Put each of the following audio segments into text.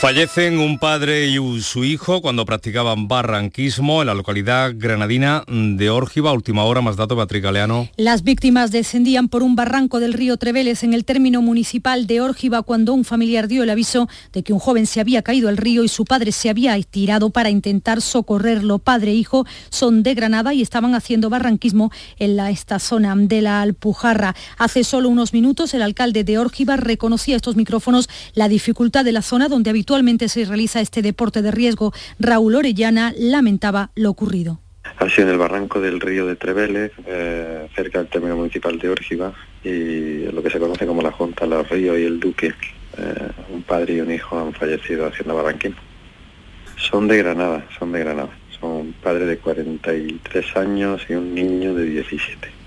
Fallecen un padre y su hijo cuando practicaban barranquismo en la localidad granadina de Órgiva. Última hora, más datos, Patrick Galeano. Las víctimas descendían por un barranco del río Treveles en el término municipal de Órgiva cuando un familiar dio el aviso de que un joven se había caído al río y su padre se había tirado para intentar socorrerlo. Padre e hijo son de Granada y estaban haciendo barranquismo en la, esta zona de la Alpujarra. Hace solo unos minutos el alcalde de Órgiva reconocía estos micrófonos la dificultad de la zona donde habitualmente Actualmente se realiza este deporte de riesgo. Raúl Orellana lamentaba lo ocurrido. Ha sido en el barranco del río de Trevele, eh, cerca del término municipal de Órgiva, y lo que se conoce como la Junta Los Ríos y el Duque. Eh, un padre y un hijo han fallecido haciendo barranquín. Son de Granada, son de Granada. Son un padre de 43 años y un niño de 17.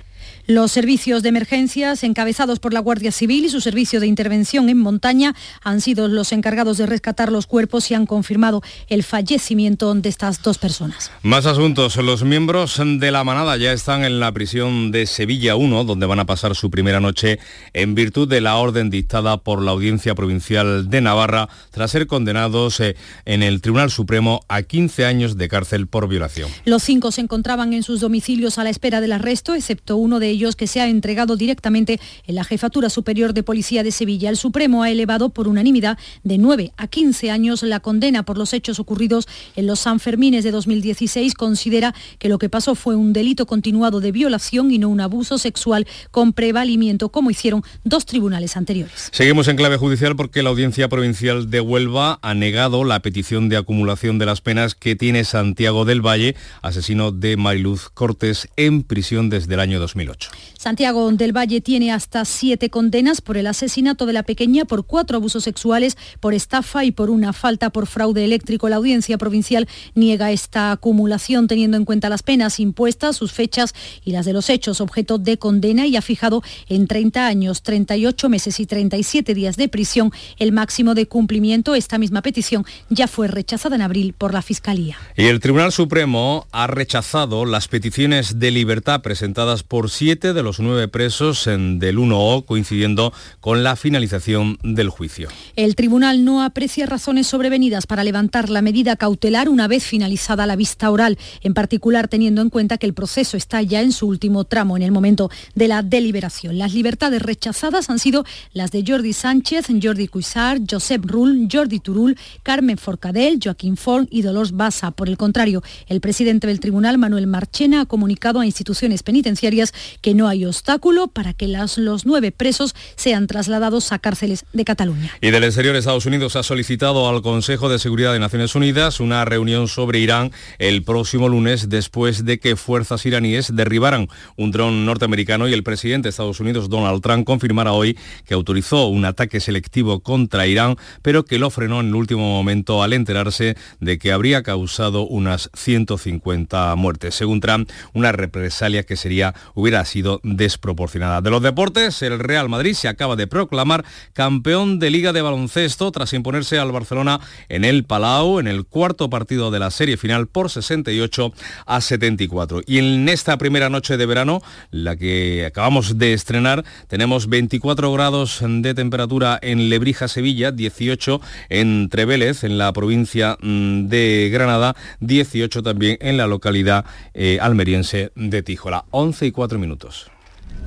Los servicios de emergencias encabezados por la Guardia Civil y su servicio de intervención en montaña han sido los encargados de rescatar los cuerpos y han confirmado el fallecimiento de estas dos personas. Más asuntos. Los miembros de la manada ya están en la prisión de Sevilla 1, donde van a pasar su primera noche en virtud de la orden dictada por la Audiencia Provincial de Navarra tras ser condenados eh, en el Tribunal Supremo a 15 años de cárcel por violación. Los cinco se encontraban en sus domicilios a la espera del arresto, excepto uno de ellos que se ha entregado directamente en la Jefatura Superior de Policía de Sevilla. El Supremo ha elevado por unanimidad de 9 a 15 años la condena por los hechos ocurridos en los Sanfermines de 2016. Considera que lo que pasó fue un delito continuado de violación y no un abuso sexual con prevalimiento, como hicieron dos tribunales anteriores. Seguimos en clave judicial porque la Audiencia Provincial de Huelva ha negado la petición de acumulación de las penas que tiene Santiago del Valle, asesino de Mariluz Cortés, en prisión desde el año 2008. Santiago del Valle tiene hasta siete condenas por el asesinato de la pequeña, por cuatro abusos sexuales, por estafa y por una falta por fraude eléctrico. La audiencia provincial niega esta acumulación teniendo en cuenta las penas impuestas, sus fechas y las de los hechos objeto de condena y ha fijado en 30 años, 38 meses y 37 días de prisión el máximo de cumplimiento. Esta misma petición ya fue rechazada en abril por la Fiscalía. Y el Tribunal Supremo ha rechazado las peticiones de libertad presentadas por siete de los nueve presos del 1O, coincidiendo con la finalización del juicio. El tribunal no aprecia razones sobrevenidas para levantar la medida cautelar una vez finalizada la vista oral, en particular teniendo en cuenta que el proceso está ya en su último tramo, en el momento de la deliberación. Las libertades rechazadas han sido las de Jordi Sánchez, Jordi Cuisart, Josep Rull, Jordi Turul, Carmen Forcadell, Joaquín Forn y Dolores Bassa. Por el contrario, el presidente del tribunal, Manuel Marchena, ha comunicado a instituciones penitenciarias que no hay obstáculo para que los nueve presos sean trasladados a cárceles de Cataluña. Y del exterior, Estados Unidos ha solicitado al Consejo de Seguridad de Naciones Unidas una reunión sobre Irán el próximo lunes después de que fuerzas iraníes derribaran un dron norteamericano y el presidente de Estados Unidos, Donald Trump, confirmara hoy que autorizó un ataque selectivo contra Irán, pero que lo frenó en el último momento al enterarse de que habría causado unas 150 muertes. Según Trump, una represalia que sería, hubiera sido desproporcionada. De los deportes, el Real Madrid se acaba de proclamar campeón de Liga de Baloncesto tras imponerse al Barcelona en el Palau en el cuarto partido de la serie final por 68 a 74. Y en esta primera noche de verano, la que acabamos de estrenar, tenemos 24 grados de temperatura en Lebrija, Sevilla, 18 en Trevélez, en la provincia mm, de Granada, 18 también en la localidad eh, almeriense de Tíjola. 11 y 4 minutos.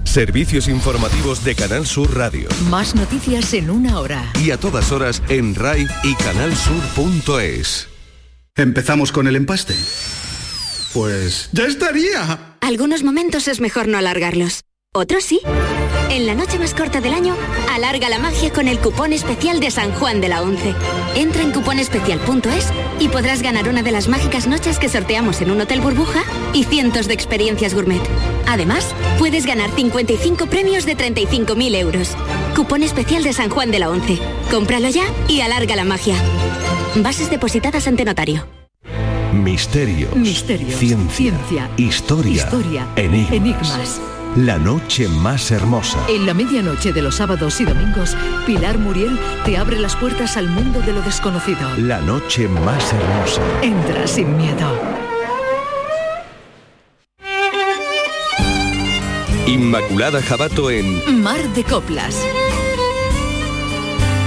Servicios informativos de Canal Sur Radio. Más noticias en una hora. Y a todas horas en RAI y canalsur.es. ¿Empezamos con el empaste? Pues ya estaría. Algunos momentos es mejor no alargarlos. Otros sí. En la noche más corta del año, alarga la magia con el cupón especial de San Juan de la Once. Entra en cuponespecial.es y podrás ganar una de las mágicas noches que sorteamos en un hotel burbuja y cientos de experiencias gourmet. Además, puedes ganar 55 premios de 35.000 euros. Cupón especial de San Juan de la Once. Cómpralo ya y alarga la magia. Bases depositadas ante notario. Misterios. Misterio. Ciencia. Historia. Historia. Enigmas. La noche más hermosa. En la medianoche de los sábados y domingos, Pilar Muriel te abre las puertas al mundo de lo desconocido. La noche más hermosa. Entra sin miedo. Inmaculada Jabato en Mar de Coplas.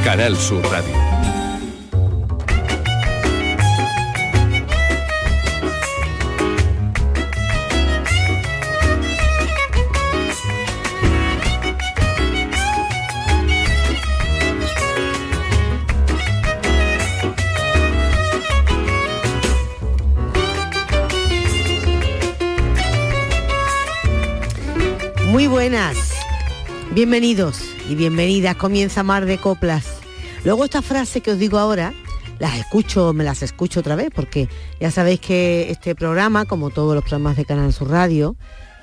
Canal Sur Radio. Muy buenas, bienvenidos y bienvenidas. Comienza Mar de Coplas. Luego esta frase que os digo ahora, las escucho, me las escucho otra vez, porque ya sabéis que este programa, como todos los programas de Canal Sur Radio,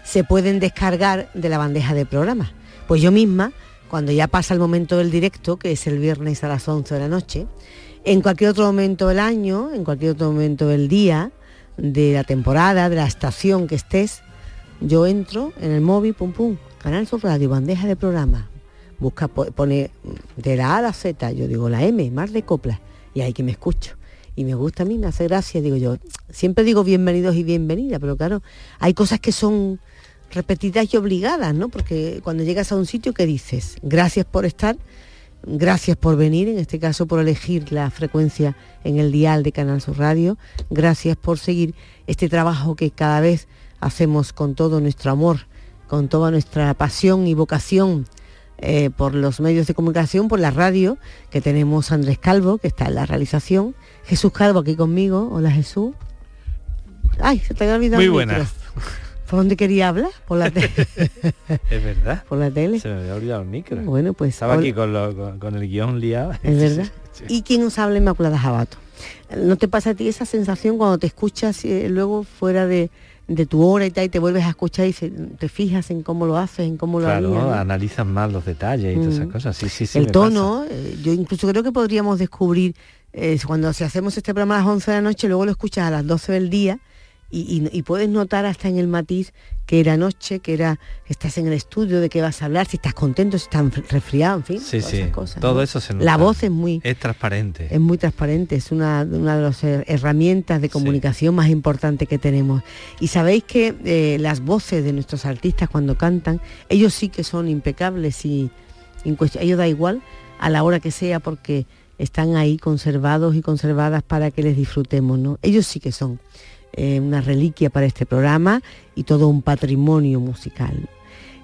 se pueden descargar de la bandeja de programas. Pues yo misma, cuando ya pasa el momento del directo, que es el viernes a las 11 de la noche, en cualquier otro momento del año, en cualquier otro momento del día, de la temporada, de la estación que estés, yo entro en el móvil, pum pum, Canal Sur Radio, bandeja de programa, busca, po- pone de la A a la Z, yo digo la M, Mar de Coplas, y ahí que me escucho. Y me gusta a mí, me hace gracia, digo yo, siempre digo bienvenidos y bienvenidas, pero claro, hay cosas que son repetidas y obligadas, ¿no? Porque cuando llegas a un sitio que dices, gracias por estar, gracias por venir, en este caso por elegir la frecuencia en el dial de Canal Sur Radio, gracias por seguir este trabajo que cada vez hacemos con todo nuestro amor, con toda nuestra pasión y vocación eh, por los medios de comunicación, por la radio, que tenemos Andrés Calvo, que está en la realización, Jesús Calvo aquí conmigo, hola Jesús. Ay, se te había olvidado. Muy buenas. ¿Por dónde quería hablar? Por la, te- Es verdad. por la tele. Se me había olvidado el micro. Bueno, pues Estaba hola. aquí con, lo- con- con el guion liado. Es verdad. ¿Y quién nos habla Inmaculada Jabato? ¿No te pasa a ti esa sensación cuando te escuchas eh, luego fuera de, de tu hora y tal y te vuelves a escuchar y se- te fijas en cómo lo haces, en cómo lo Claro, harías, ¿no? analizan más los detalles y todas esas Mm. cosas. Sí, sí, sí. el me tono, eh, yo incluso creo que podríamos descubrir, eh, cuando si hacemos este programa a las 11 de la noche, luego lo escuchas a las 12 del día y, y- y puedes notar hasta en el matiz que era noche, que era, estás en el estudio, de qué vas a hablar, si estás contento, si estás resfriado, en fin. Sí, todas sí. esas cosas, Todo ¿no? eso se nota. La voz es muy, Es transparente. es muy transparente, es una, una de las her- herramientas de comunicación más importantes que tenemos. Y sabéis que eh, las voces de nuestros artistas cuando cantan, ellos sí que son impecables y ellos da igual a la hora que sea porque están ahí conservados y conservadas para que les disfrutemos, ¿no? Ellos sí que son eh, una reliquia para este programa y todo un patrimonio musical.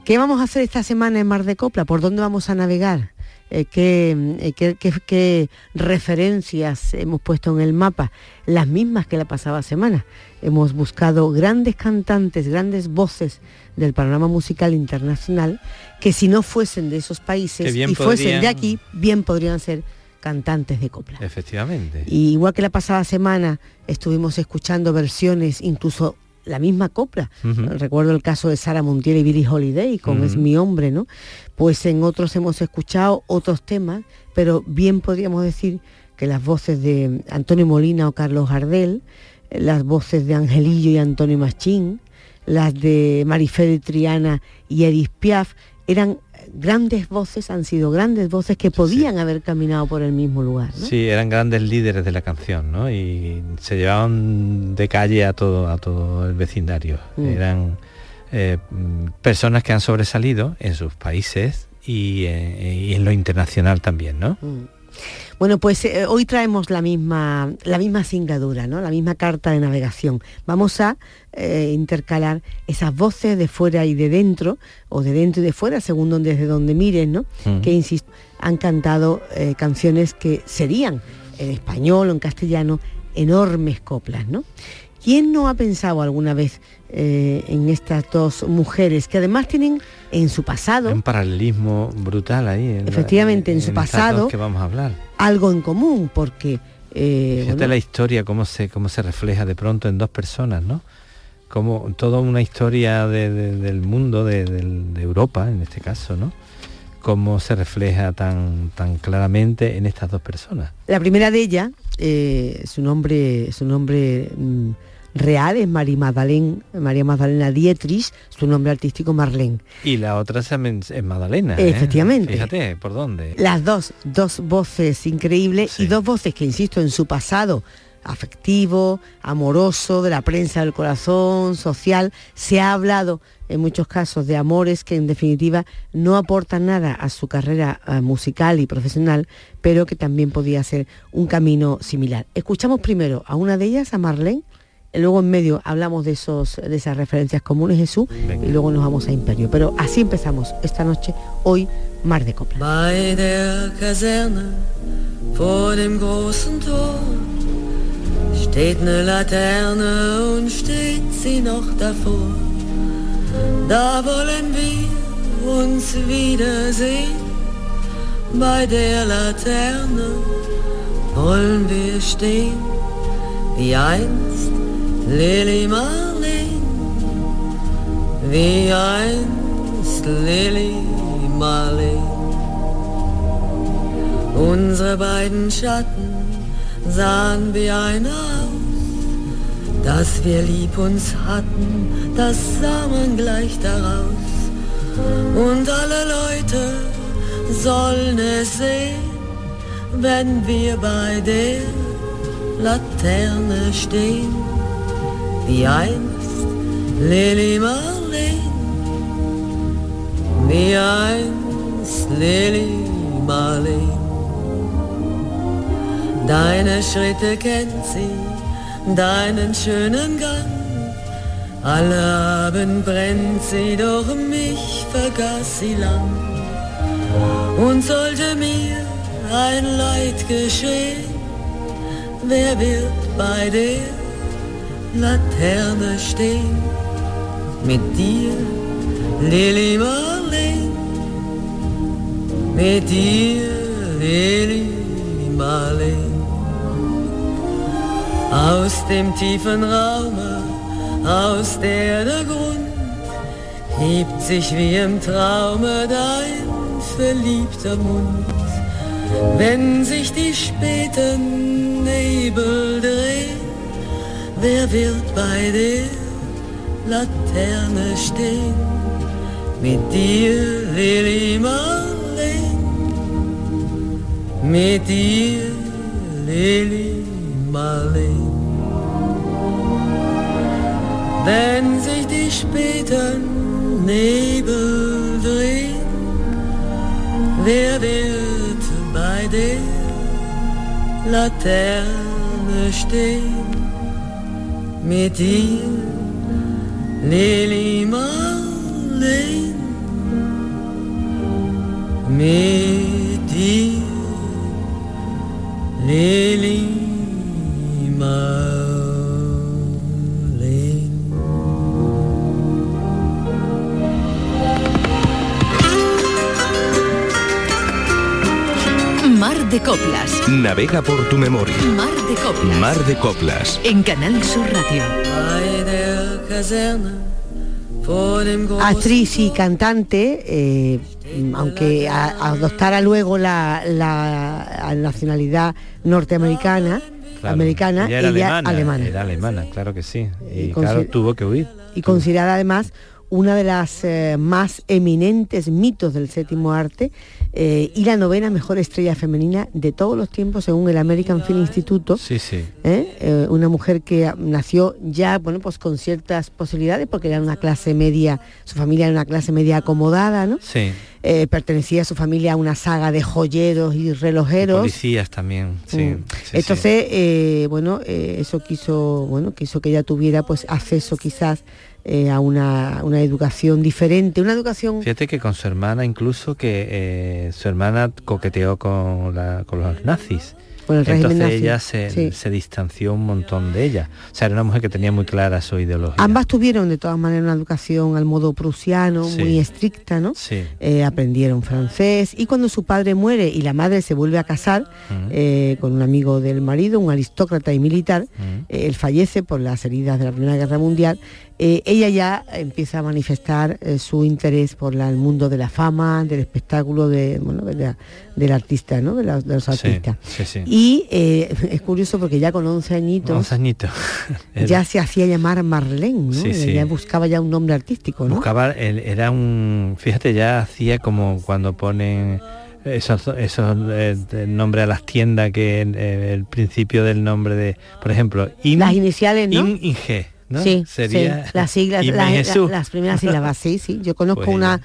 ¿Qué vamos a hacer esta semana en Mar de Copla? ¿Por dónde vamos a navegar? Eh, ¿qué, eh, qué- qué- qué referencias hemos puesto en el mapa? Las mismas que la pasada semana. Hemos buscado grandes cantantes, grandes voces del panorama musical internacional que si no fuesen de esos países y fuesen de aquí, bien podrían ser cantantes de copla. Efectivamente. Y igual que la pasada semana estuvimos escuchando versiones, incluso la misma copla. Recuerdo el caso de Sara Montiel y Billie Holiday con. Es mi hombre, ¿no? Pues en otros hemos escuchado otros temas, pero bien podríamos decir que las voces de Antonio Molina o Carlos Gardel, las voces de Angelillo y Antonio Machín, las de Marifé de Triana y Edith Piaf, eran grandes voces, han sido grandes voces que podían haber caminado por el mismo lugar. ¿no? Sí, eran grandes líderes de la canción, ¿no? Y se llevaban de calle a todo, a todo el vecindario. Mm. Eran eh, personas que han sobresalido en sus países y, eh, y en lo internacional también, ¿no? Mm. Bueno, pues eh, hoy traemos la misma, la misma singadura, ¿no? la misma carta de navegación. Vamos a eh, intercalar esas voces de fuera y de dentro, o de dentro y de fuera, según donde, desde donde miren, ¿no? Que insisto, han cantado eh, canciones que serían en español o en castellano enormes coplas, ¿no? ¿Quién no ha pensado alguna vez eh, en estas dos mujeres que además tienen en su pasado Un paralelismo brutal ahí. en la- Efectivamente, en su pasado- que vamos a hablar. algo en común? Porque eh, bueno, la historia, cómo se, cómo se refleja de pronto en dos personas, ¿no? Como toda una historia de- de- del mundo, de Europa en este caso, ¿no? Cómo se refleja tan, tan claramente en estas dos personas. La primera de ellas, eh, su nombre, su nombre mm, real es María Magdalena, María Magdalena Dietrich, su nombre artístico Marlene. Y la otra es, es Madalena. ¿eh? Efectivamente. Fíjate, ¿por dónde? Las dos, dos voces increíbles y dos voces que, insisto, en su pasado afectivo, amoroso, de la prensa del corazón, social. Se ha hablado en muchos casos de amores que en definitiva no aportan nada a su carrera eh, musical y profesional, pero que también podía ser un camino similar. Escuchamos primero a una de ellas, a Marlene, luego en medio hablamos de, esos, de esas referencias comunes, Jesús, y luego nos vamos a Imperio. Pero así empezamos esta noche, hoy, Mar de Copla. Bei der Kaserne vor dem großen Tor steht eine Laterne und steht sie noch davor. Da wollen wir uns wiedersehen. Bei der Laterne wollen wir stehen, wie einst Lily Marlene, wie einst Lily Marlene. Unsere beiden Schatten sahen wie ein aus, dass wir lieb uns hatten, das sah man gleich daraus. Und alle Leute sollen es sehen, wenn wir bei der Laterne stehen, wie einst Lily Marlene, wie einst Lily Marlene. Deine Schritte kennt sie, deinen schönen Gang. Alle Abend brennt sie, doch mich vergaß sie lang. Und sollte mir ein Leid geschehen, wer wird bei der Laterne stehen? Mit dir, Lily Marlene, mit dir, Lily Marlene. Aus dem tiefen Raume, aus der der Grund hebt sich wie im Traume dein verliebter Mund. Wenn sich die späten Nebel drehen, wer wird bei der Laterne stehen? Mit dir, Lily Marlene, mit dir, Lily Marlene. Wenn sich die späten Nebel drehen, wer wird bei der Laterne stehen? Medir Lilimalin Medir Lilimalin de Coplas. Navega por tu memoria. Mar de Coplas. Mar de Coplas. En Canal Sur Radio. Actriz y cantante, eh, aunque a- adoptara luego la, la nacionalidad norteamericana, Claro, americana, ella era ella alemana, alemana. Era alemana, claro que sí. Y, Y claro, tuvo que huir. y considerada además una de las eh, más eminentes mitos del séptimo arte eh, y la novena mejor estrella femenina de todos los tiempos según el American Film Institute. Sí, sí. ¿eh? Eh, una mujer que nació ya bueno pues con ciertas posibilidades porque era una clase media, su familia era una clase media acomodada, ¿no? Sí. Eh, pertenecía a su familia a una saga de joyeros y relojeros. Policías también, sí. Mm. sí, sí. Entonces, eh, bueno, eh, eso quiso, bueno, quiso que ella tuviera pues acceso quizás eh, a una, una educación diferente, una educación Fíjate que con su hermana incluso que eh, su hermana coqueteó con, la- con los nazis. Con el Entonces nazi, ella se, sí. se distanció un montón de ella. O sea, era una mujer que tenía muy clara su ideología. Ambas tuvieron de todas maneras una educación al modo prusiano, Sí. muy estricta, ¿no? Sí. Eh, aprendieron francés y cuando su padre muere y la madre se vuelve a casar eh, con un amigo del marido, un aristócrata y militar, eh, él fallece por las heridas de la Primera Guerra Mundial, eh, ella ya empieza a manifestar eh, su interés por la- el mundo de la fama, del espectáculo, de, bueno, de la- del artista, ¿no? de, la- de los Sí, artistas. sí, sí. Y eh, es curioso porque ya con 11 añitos 11 añitos. Era- ya se hacía llamar Marlene, ¿no? Ya buscaba ya un nombre artístico, ¿no? Buscaba, era un, fíjate, ya hacía como cuando ponen esos, esos eh, nombres a las tiendas que eh, el principio del nombre de, por ejemplo, las iniciales, ¿no? G, ¿no? Sí, Sería las siglas, las primeras sílabas, sí, sí. Yo conozco pues una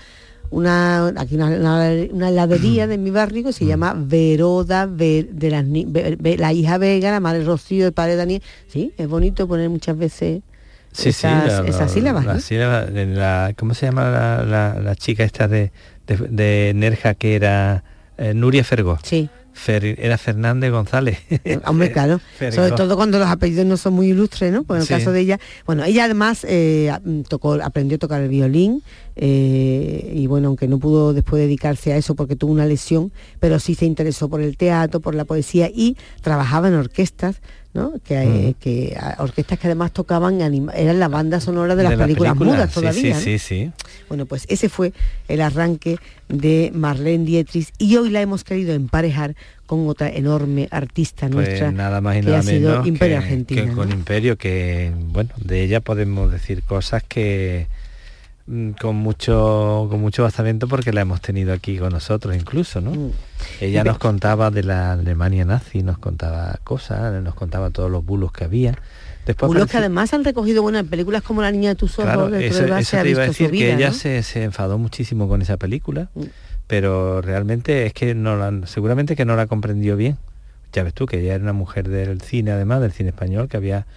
una aquí una, una, heladería de mi barrio que se llama Veroda de las, la hija Vega, la madre Rocío, el padre Daniel. Sí, es bonito poner muchas veces sí, esas, sí, esas sílabas. La, ¿Cómo se llama la, chica esta de, de, Nerja que era eh, Nuria Fergo? Sí era Fernández González. Hombre, claro. Sobre todo cuando los apellidos no son muy ilustres, ¿no? Pues en el caso de ella, bueno, ella además eh, tocó, aprendió a tocar el violín eh, y bueno, aunque no pudo después dedicarse a eso porque tuvo una lesión, pero sí se interesó por el teatro, por la poesía y trabajaba en orquestas que, mm. que orquestas que además tocaban, eran la banda sonora de las películas, mudas todavía. Sí, sí, sí, Bueno, pues ese fue el arranque de Marlene Dietrich y hoy la hemos querido emparejar con otra enorme artista pues nuestra nada más y nada que ha sido Imperio Argentina. con Imperio, que bueno, de ella podemos decir cosas que con mucho con mucho basamento porque la hemos tenido aquí con nosotros incluso no mm. ella nos contaba de la Alemania nazi nos contaba cosas nos contaba todos los bulos que había. Después bulos que además han recogido bueno en películas como la niña de tus ojos claro, eso, te iba a decir que ella se, enfadó muchísimo con esa película mm. pero realmente es que no la, seguramente que no la comprendió bien. Ya ves tú que ella era una mujer del cine además del cine español que había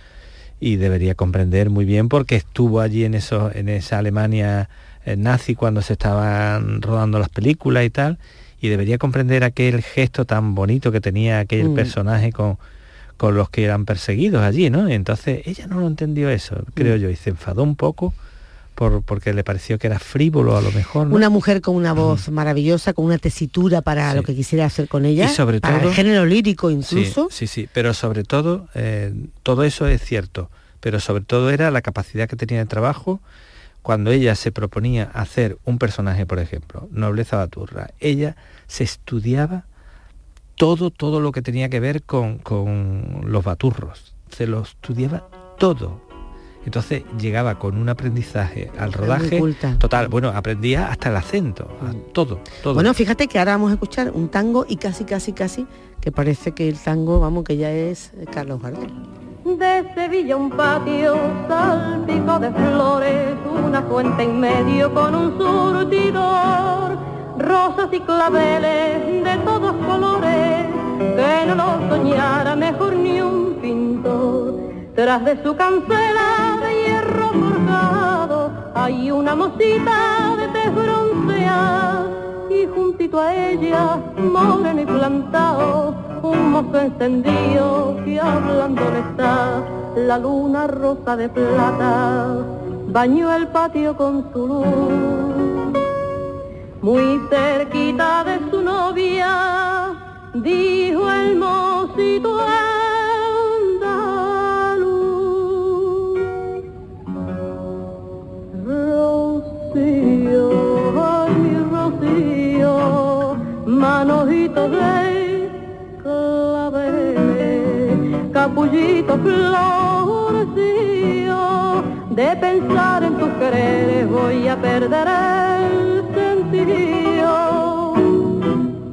y debería comprender muy bien porque estuvo allí en, eso, en esa Alemania eh, nazi cuando se estaban rodando las películas y tal, y debería comprender aquel gesto tan bonito que tenía aquel mm. personaje con, con los que eran perseguidos allí, ¿no? Entonces ella no lo entendió eso, creo mm. yo, y se enfadó un poco por, porque le pareció que era frívolo a lo mejor. Una mujer con una voz maravillosa, con una tesitura para lo que quisiera hacer con ella, y sobre para todo, el género lírico incluso. Sí, sí, pero sobre todo, eh, todo eso es cierto, pero sobre todo era la capacidad que tenía de trabajo cuando ella se proponía hacer un personaje, por ejemplo, Nobleza Baturra. Ella se estudiaba todo, todo lo que tenía que ver con, con los baturros. Se lo estudiaba todo. Entonces llegaba con un aprendizaje al rodaje total. Bueno, aprendía hasta el acento, mm. todo, todo. Bueno, fíjate que ahora vamos a escuchar un tango y casi, casi, casi, que parece que el tango, vamos, que ya es Carlos Gardel. De Sevilla un patio salpico de flores, una fuente en medio con un surtidor, rosas y claveles de todos colores, que no lo soñara mejor ni un pintor. Tras de su cancela de hierro forjado hay una mosita de tez bronceada y juntito a ella, moreno y plantado, un mozo encendido que hablándole está la luna rosa de plata, bañó el patio con su luz. Muy cerquita de su novia, dijo el mocito capullito florecillo, de pensar en tus quereres voy a perder el sentido,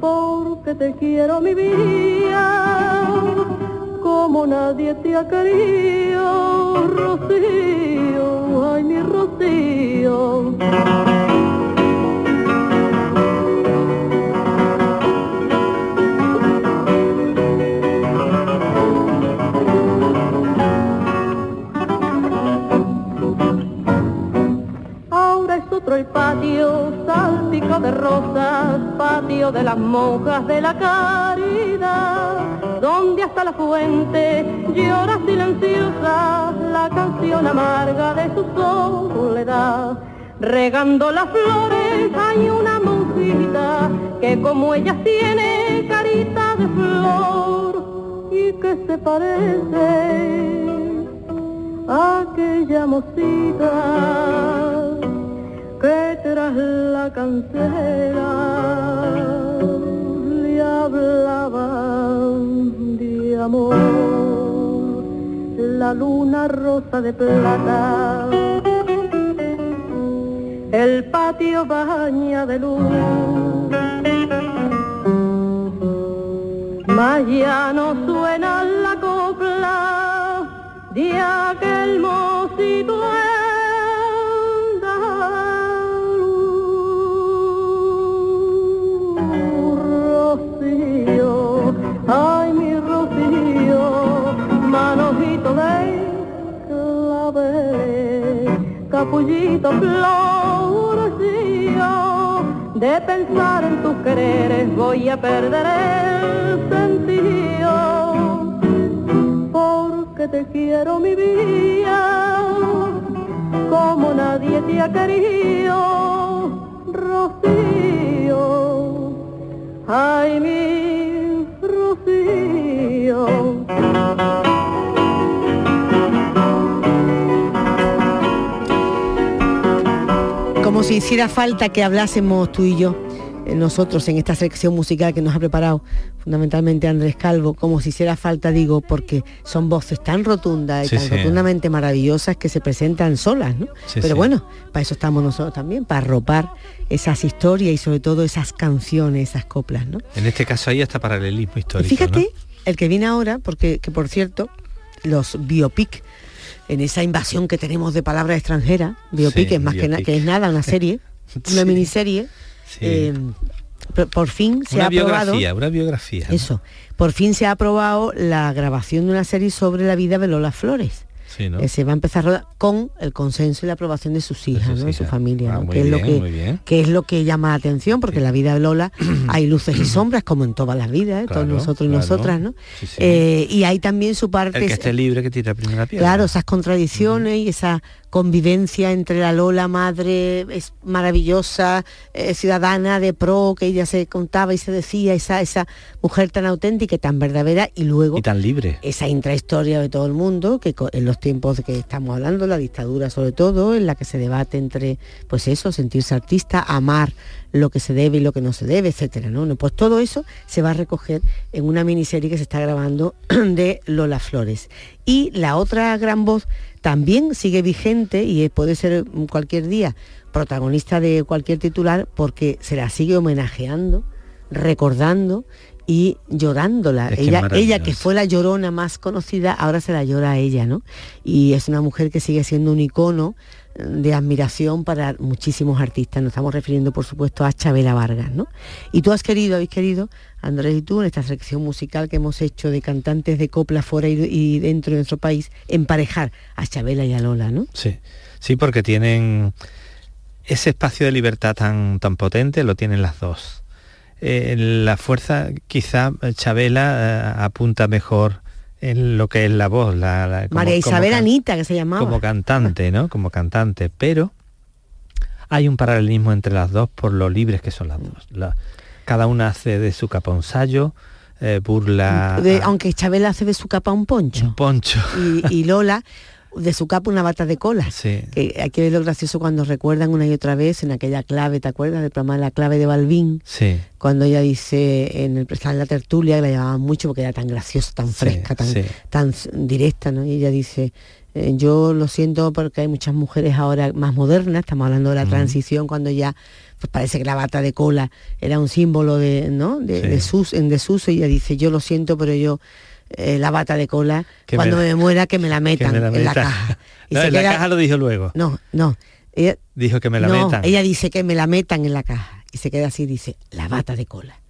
porque te quiero mi vida, como nadie te ha querido, Rocío, ay mi Rocío. Monjas de la caridad, donde hasta la fuente llora silenciosa la canción amarga de su soledad. Regando las flores hay una monjita que como ellas tiene carita de flor y que se parece a aquella mosita que tras la cancela una luna rosa de plata. El patio baña de luz. Mas ya no suena la copla de aquel mocito capullito florecillo, de pensar en tus quereres voy a perder el sentido, porque te quiero mi vida, como nadie te ha querido, Rocío. Ay, mi Rocío. Si hiciera falta que hablásemos tú y yo, eh, nosotros en esta sección musical que nos ha preparado fundamentalmente Andrés Calvo, como si hiciera falta, digo, porque son voces tan rotundas y Sí, tan sí. rotundamente maravillosas que se presentan solas, ¿no? Sí, Pero bueno, para eso estamos nosotros también, para arropar esas historias y sobre todo esas canciones, esas coplas, ¿no? En este caso hay hasta paralelismo Y histórico. fíjate, el que viene ahora, porque que por cierto, los biopic, en esa invasión que tenemos de palabras extranjeras, biopic Sí, es más que, na- biopic. que es nada, una serie, una Sí. miniserie, eh, por, fin se una ha aprobado. una biografía. ¿no? Eso, por fin se ha aprobado la grabación de una serie sobre la vida de Lola Flores. Sí, ¿no? que se va a empezar a rodar con el consenso y la aprobación de sus hijas, sus ¿no? de su familia, Ah, que es lo que que es lo que llama la atención, porque en la vida de Lola hay luces y sombras, como en todas las vidas, ¿eh? todos nosotros y claro. nosotras, ¿no? Sí, sí. Eh, y hay también su parte El que esté libre que tire la primera piedra. Claro, esas contradicciones y esa convivencia entre la Lola madre es maravillosa, eh, ciudadana de pro, que ella se contaba y se decía, esa, esa mujer tan auténtica y tan verdadera, y luego Y tan libre. esa intrahistoria de todo el mundo, que en los tiempos de que estamos hablando, la dictadura sobre todo, en la que se debate entre, pues eso, sentirse artista, amar lo que se debe y lo que no se debe, etcétera, ¿no? Pues todo eso se va a recoger en una miniserie que se está grabando de Lola Flores. Y la otra gran voz también sigue vigente y puede ser mm, cualquier día protagonista de cualquier titular porque se la sigue homenajeando, recordando y llorándola. Es que es ella, ella que fue la llorona más conocida, ahora se la llora a ella, ¿no? Y es una mujer que sigue siendo un icono eh, de admiración para muchísimos artistas. Nos estamos refiriendo, por supuesto, a Chabela Vargas, ¿no? Y tú has querido, habéis querido, Andrés y tú, en esta sección musical que hemos hecho de cantantes de copla fuera y, y dentro de nuestro país, emparejar a Chabela y a Lola, ¿no? Sí, sí, porque tienen ese espacio de libertad tan, tan potente, lo tienen las dos. Eh, la fuerza, quizá Chabela eh, apunta mejor en lo que es la voz. La, la- como- María Isabel Anita, que se llamaba. Como cantante, ¿no? Como cantante, pero hay un paralelismo entre las dos por lo libres que son las dos. La- cada una hace de su capa un sayo, eh, burla De- aunque Chabela hace de su capa un poncho. un poncho. y, y Lola de su capa una bata de cola. Sí. Que hay que ver lo gracioso cuando recuerdan una y otra vez en aquella clave, ¿te acuerdas del programa La clave de Balbín? Sí. Cuando ella dice en el en la tertulia, que la llamaban mucho porque era tan graciosa, tan fresca, tan, sí. tan s- directa, ¿no? Y ella dice, eh, yo lo siento porque hay muchas mujeres ahora más modernas, estamos hablando de la transición, cuando ya pues parece que la bata de cola era un símbolo de, ¿no? de, Sí. de sus, en desuso, y ella dice, yo lo siento, pero yo eh, la bata de cola, Que cuando me muera que me la metan me la en la caja. Y No, se en la caja lo dijo luego. No, no. Ella, Dijo que me la no, metan. ella dice que me la metan en la caja. Y se queda así y dice, la bata de cola.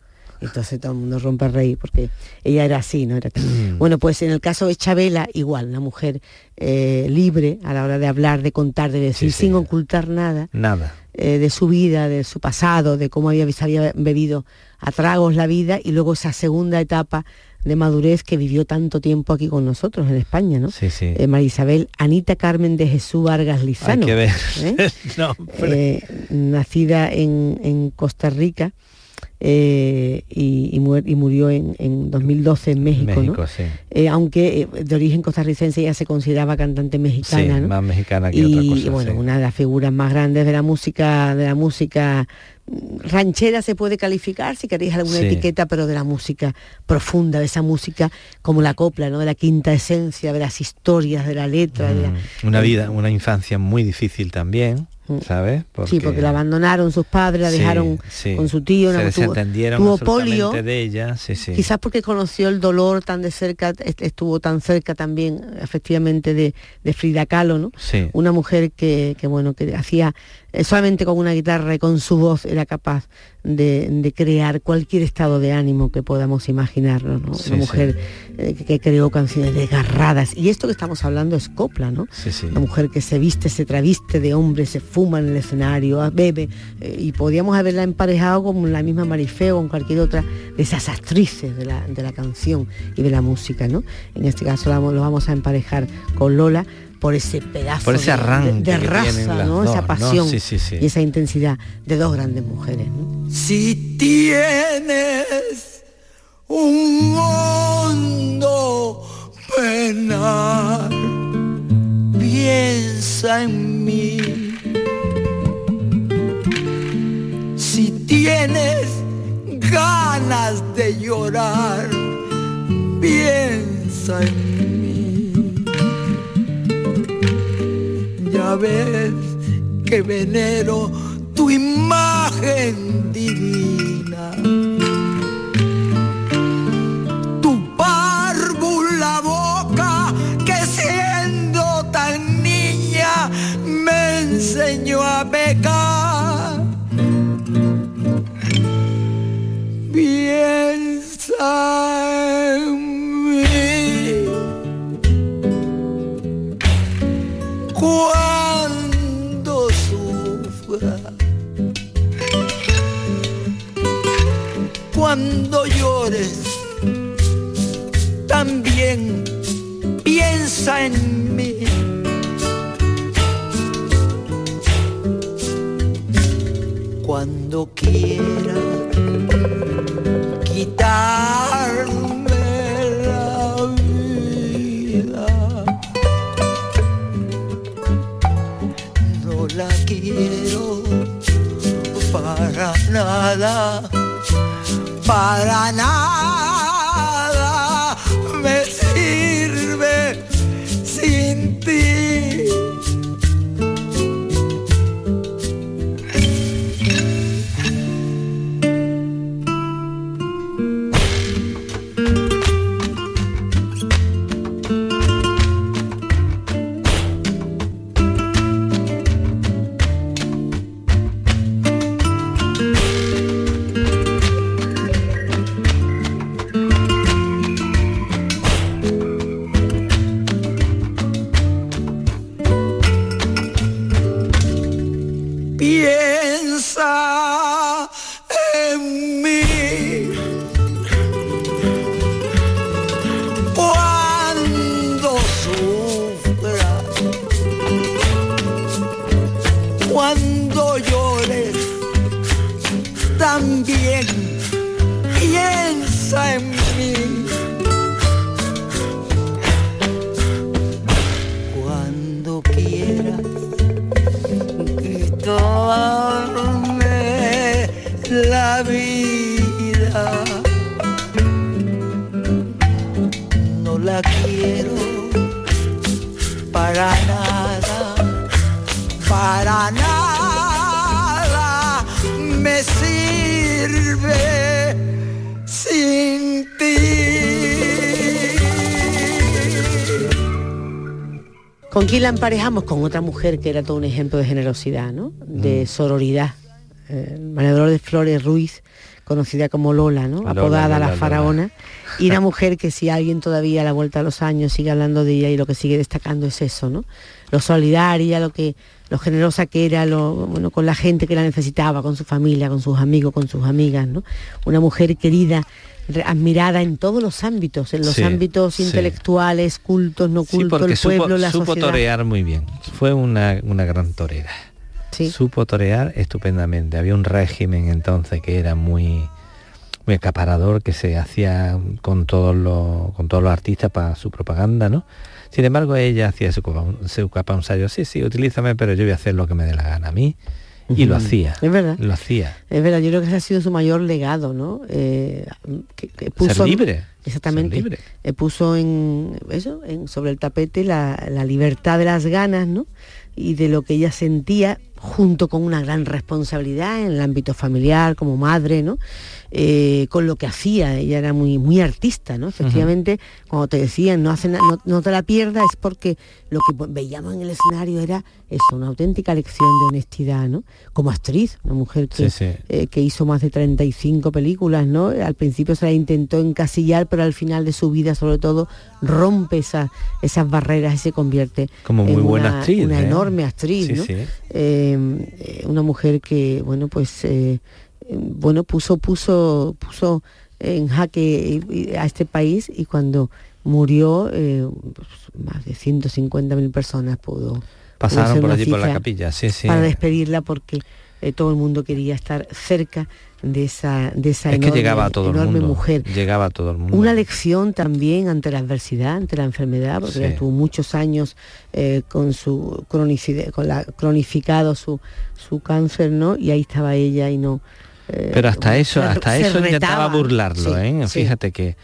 Entonces todo el mundo rompe a reír porque ella era así, ¿no? Era tan- Bueno, pues en el caso de Chabela, igual, una mujer eh, libre a la hora de hablar, de contar, de decir, sin ocultar nada, Nada. eh, de su vida, de su pasado, de cómo había, había bebido a tragos la vida y luego esa segunda etapa de madurez que vivió tanto tiempo aquí con nosotros en España, ¿no? Sí, sí. Eh, María Isabel Anita Carmen de Jesús Vargas Lizano. Hay que ver. ¿eh? No, Eh, nacida en, en Costa Rica eh, y, y muer- y murió en, en 2012 en México, ¿no? México, sí. Eh, aunque eh, de origen costarricense ella se consideraba cantante mexicana, Sí, ¿no? más mexicana que y, otra cosa, y bueno, sí. una de las figuras más grandes de la música, de la música ranchera se puede calificar si queréis alguna Sí. etiqueta, pero de la música profunda, de esa música como la copla, ¿no? De la quinta esencia, de las historias, de la letra, de la- Mm, Una vida, una infancia muy difícil también. ¿Sabes? Sí, porque la abandonaron sus padres, la dejaron sí. con su tío, Se no, tuvo, desentendieron tuvo polio. de ella, sí, sí. Quizás porque conoció el dolor tan de cerca, est- estuvo tan cerca también, efectivamente, de, de Frida Kahlo, ¿no? Sí. Una mujer que, que, bueno, que hacía solamente con una guitarra y con su voz era capaz de, de crear cualquier estado de ánimo que podamos imaginarnos, ¿no? Sí, Una mujer eh, que, que creó canciones desgarradas. Y esto que estamos hablando es copla, ¿no? Sí, sí. Una mujer que se viste, se traviste de hombre, se fuma en el escenario, ah, bebe. eh, y podíamos haberla emparejado con la misma Marifeo o con cualquier otra de esas actrices de la, de la canción y de la música, ¿no? En este caso lo vamos a emparejar con Lola por ese pedazo Por ese de- arranque de, raza, ¿no? dos, esa ¿no? pasión Sí, sí, sí. y esa intensidad de dos grandes mujeres. ¿no? Si tienes un mundo penar, piensa en mí. Si tienes ganas de llorar, piensa en mí. Ves que venero tu imagen divina. Tu párvula boca que siendo tan niña me enseñó a pecar. También piensa en mí. Cuando quiera quitarme la vida. no la quiero para nada, para la vida. No la quiero para nada, para nada me sirve sin ti. ¿Con quién la emparejamos? Con otra mujer que era todo un ejemplo de generosidad, ¿no? De Mm. sororidad. Eh, María Dolores Flores Ruiz, conocida como Lola, ¿no? Lola, Apodada Lola, la Lola. faraona. Y una mujer que si alguien todavía a la vuelta a los años sigue hablando de ella y lo que sigue destacando es eso, ¿no? Lo solidaria, lo que lo generosa que era, lo, bueno, con la gente que la necesitaba, con su familia, con sus amigos, con sus amigas, ¿no? Una mujer querida, admirada en todos los ámbitos, en los Sí, ámbitos sí. intelectuales, cultos, no Sí, cultos, porque el pueblo, supo, la supo sociedad. torear muy bien. Fue una, una gran torera. Supo torear estupendamente. Había un régimen entonces que era muy muy acaparador que se hacía con todos los con todos los artistas para su propaganda, ¿no? Sin embargo, ella hacía su capa, su capa un ensayo, sí, sí, utilízame, pero yo voy a hacer lo que me dé la gana a mí. Y lo hacía. Es verdad. Lo hacía. Es verdad, yo creo que ese ha sido su mayor legado, ¿no? Eh, que, que puso, libre, Exactamente. ser libre. eh, puso en eso, en, sobre el tapete la, la libertad de las ganas, ¿no? Y de lo que ella sentía junto con una gran responsabilidad en el ámbito familiar, como madre, ¿no? Eh, con lo que hacía, ella era muy, muy artista, ¿no? Efectivamente, cuando te decían no, hace no, te la pierdas es porque lo que veíamos en el escenario era eso, una auténtica lección de honestidad, ¿no? Como actriz, una mujer que, eh, que hizo más de 35 películas, ¿no? Al principio se la intentó encasillar, pero al final de su vida, sobre todo, rompe esa, esas barreras y se convierte como muy en buena una, actriz, una ¿eh? enorme actriz, ¿no? Una mujer que, bueno, pues bueno, puso, puso, puso en jaque a este país y cuando murió eh, pues, más de 150.000 personas pudo pasaron por allí por la capilla sí, sí. para despedirla porque eh, todo el mundo quería estar cerca de esa de esa es enorme, que llegaba a todo el mundo, mujer llegaba a todo el mundo una lección también ante la adversidad ante la enfermedad porque Sí. estuvo muchos años eh, con su cronicidad con la cronificado su su cáncer no y ahí estaba ella y no Pero hasta eso, hasta eso intentaba retaba. burlarlo, Sí, ¿eh? sí. Fíjate que,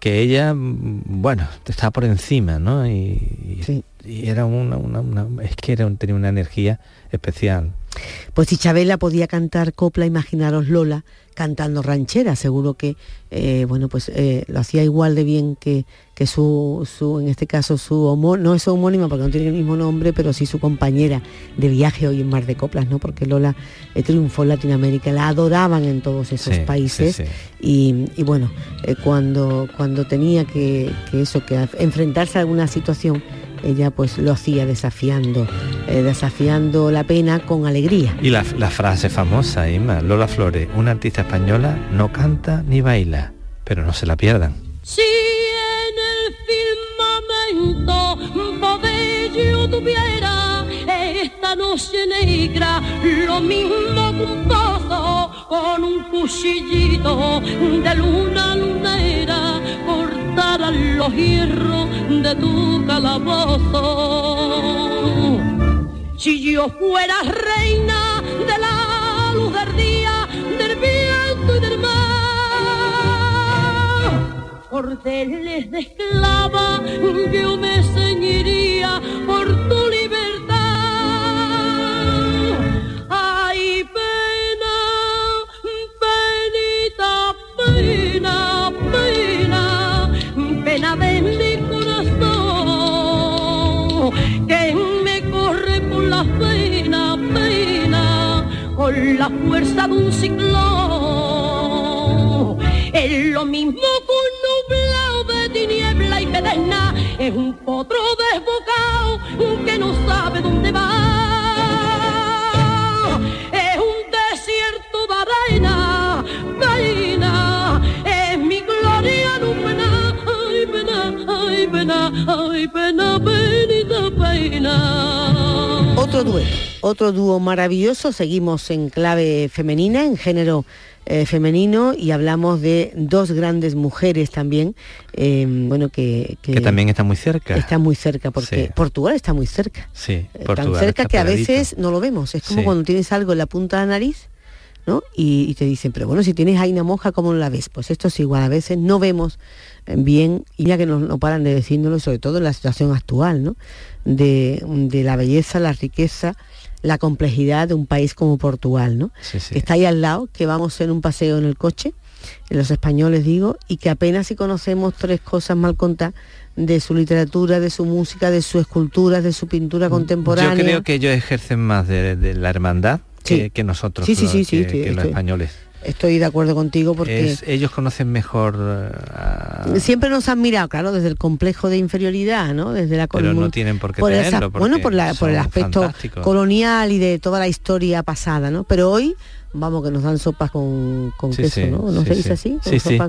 que ella, mm, bueno, está por encima, ¿no? Y, era una, una- una- es que era, tenía una energía especial. Pues si Chabela podía cantar copla, imaginaros Lola cantando ranchera, seguro que eh, bueno pues eh, lo hacía igual de bien que, que su, su, en este caso su homo, no es su homónima porque no tiene el mismo nombre, pero sí su compañera de viaje hoy en Mar de Coplas, ¿no? Porque Lola eh, triunfó en Latinoamérica, la adoraban en todos esos Sí, países sí, sí. Y, y bueno, cuando, cuando tenía que, que eso, que enfrentarse a alguna situación, ella pues lo hacía desafiando, eh, desafiando la pena con alegría. Y la, la frase famosa, Inma, Lola Flores, una artista española, no canta ni baila, pero no se la pierdan. Si en el firmamento poder yo tuviera esta noche negra, lo mismo que un pozo con un cuchillito de luna lunera, cortaran los hierros de tu calabozo. Si yo fuera reina de la luz del día, del viento y del mar, cordeles de esclava, yo me ceñiría por tu la fuerza de un ciclón. Es lo mismo que un nublado de tiniebla y pedena, es un potro desbocado que no sabe dónde va. Es un desierto de arena, vaina, es mi gloria no pena, ay pena, ay pena, ay pena, penita pena. Otro dúo, otro dúo maravilloso, seguimos en clave femenina, en género eh, femenino y hablamos de dos grandes mujeres también, eh, bueno, que, Que también está muy cerca. Está muy cerca, porque Sí. Portugal está muy cerca. Sí, Eh, Portugal tan cerca que a veces no lo vemos. Es como Sí. cuando tienes algo en la punta de la nariz, ¿no? Y, y te dicen, pero bueno, si tienes ahí una moja, ¿cómo la ves? Pues esto es igual, a veces no vemos eh, bien, y ya que no, no paran de decírnoslo, sobre todo en la situación actual, ¿no? De, de la belleza, la riqueza, la complejidad de un país como Portugal, ¿no? Sí, sí. Que está ahí al lado, que vamos en un paseo en el coche, los españoles digo, y que apenas si conocemos tres cosas mal contadas de su literatura, de su música, de su escultura, de su pintura contemporánea. Yo creo que ellos ejercen más de, de la hermandad que, Sí. que nosotros, Sí, sí, los- sí, sí, que, estoy- que los españoles. Estoy de acuerdo contigo porque Es- ellos conocen mejor eh, a- siempre nos han mirado, claro, desde el complejo de inferioridad, ¿no? Desde la Pero no tienen por qué esa- tenerlo, bueno, por, la, por el aspecto fantásticos. colonial y de toda la historia pasada, ¿no? Pero hoy, vamos, que nos dan sopas con, con Sí, queso, ¿no? ¿No sí, se dice sí. así? Con sopa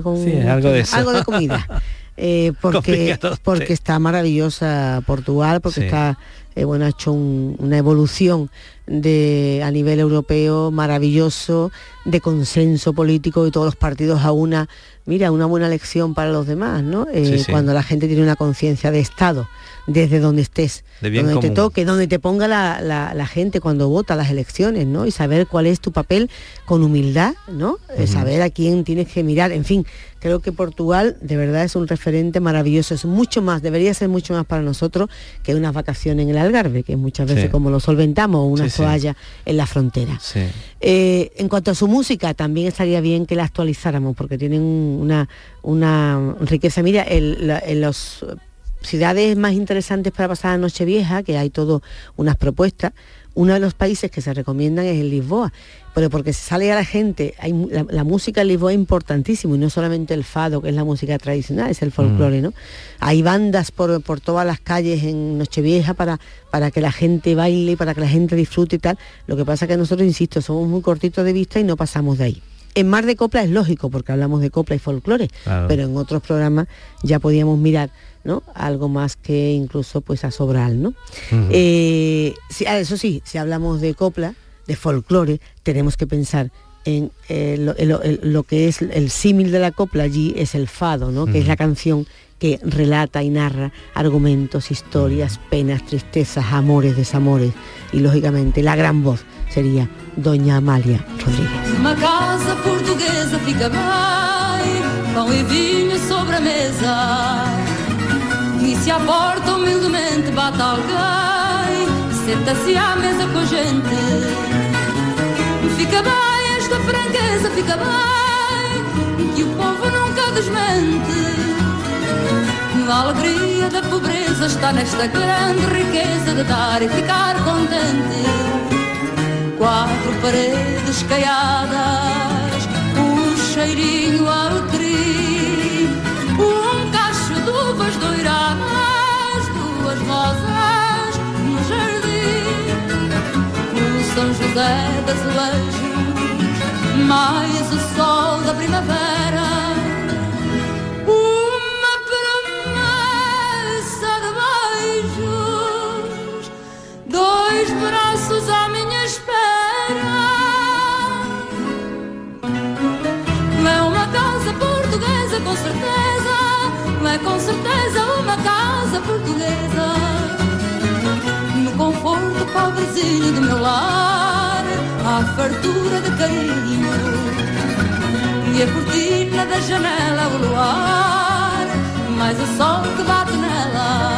algo de eso. Algo de comida. Eh, porque, porque está maravillosa Portugal, porque Sí. está, eh, bueno, ha hecho un- una evolución de, a nivel europeo maravilloso, de consenso político y todos los partidos a una, mira, una buena lección para los demás, ¿no? Eh, Sí, sí. Cuando la gente tiene una conciencia de Estado, desde donde estés, De donde te toque, donde te ponga la, la- la gente cuando vota las elecciones, ¿no? Y saber cuál es tu papel con humildad, ¿no? Eh. Saber a quién tienes que mirar, en fin, creo que Portugal de verdad es un referente maravilloso, es mucho más, debería ser mucho más para nosotros que unas vacaciones en el Algarve, que muchas veces Sí. como lo solventamos, una Sí, sí. toalla en la frontera. Eh, en cuanto a su música, también estaría bien que la actualizáramos porque tienen una, una riqueza. Mira, el- la- en las ciudades más interesantes para pasar la Nochevieja, que hay todo unas propuestas, uno de los países que se recomiendan es el Lisboa, pero porque se sale a la gente, hay, la, la música en Lisboa es importantísimo y no solamente el fado, que es la música tradicional, es el folclore, ¿no? Hay bandas por, por todas las calles en Nochevieja para, para que la gente baile, para que la gente disfrute y tal. Lo que pasa que nosotros, insisto, somos muy cortitos de vista y no pasamos de ahí. En Mar de Copla es lógico, porque hablamos de copla y folclore, Claro. pero en otros programas ya podíamos mirar ¿no? algo más que incluso pues a Sobral, ¿no? Eh, ah, eso sí, si hablamos de copla, de folclore, tenemos que pensar en eh, lo, el- el- lo que es el símil de la copla allí es el fado, ¿no? que es la canción que relata y narra argumentos, historias, penas, tristezas, amores, desamores y lógicamente la gran voz sería Doña Amalia Rodríguez. Uma casa portuguesa fica bem, pão e vinho sobre a mesa. E se à porta humildemente bate alguém, senta-se à mesa com a gente. Fica bem esta franqueza, fica bem, que o povo nunca desmente. A alegria da pobreza está nesta grande riqueza de dar e ficar contente quatro paredes caiadas, um cheirinho alecrim, São José das Azulejos, mais o sol da primavera. Uma promessa de beijos, dois braços à minha espera. É uma casa portuguesa, com certeza. É com certeza uma casa portuguesa. Conforto pobrezinho do meu lar, há fartura de carinho. E a cortina da janela, o luar, mais o sol que bate nela.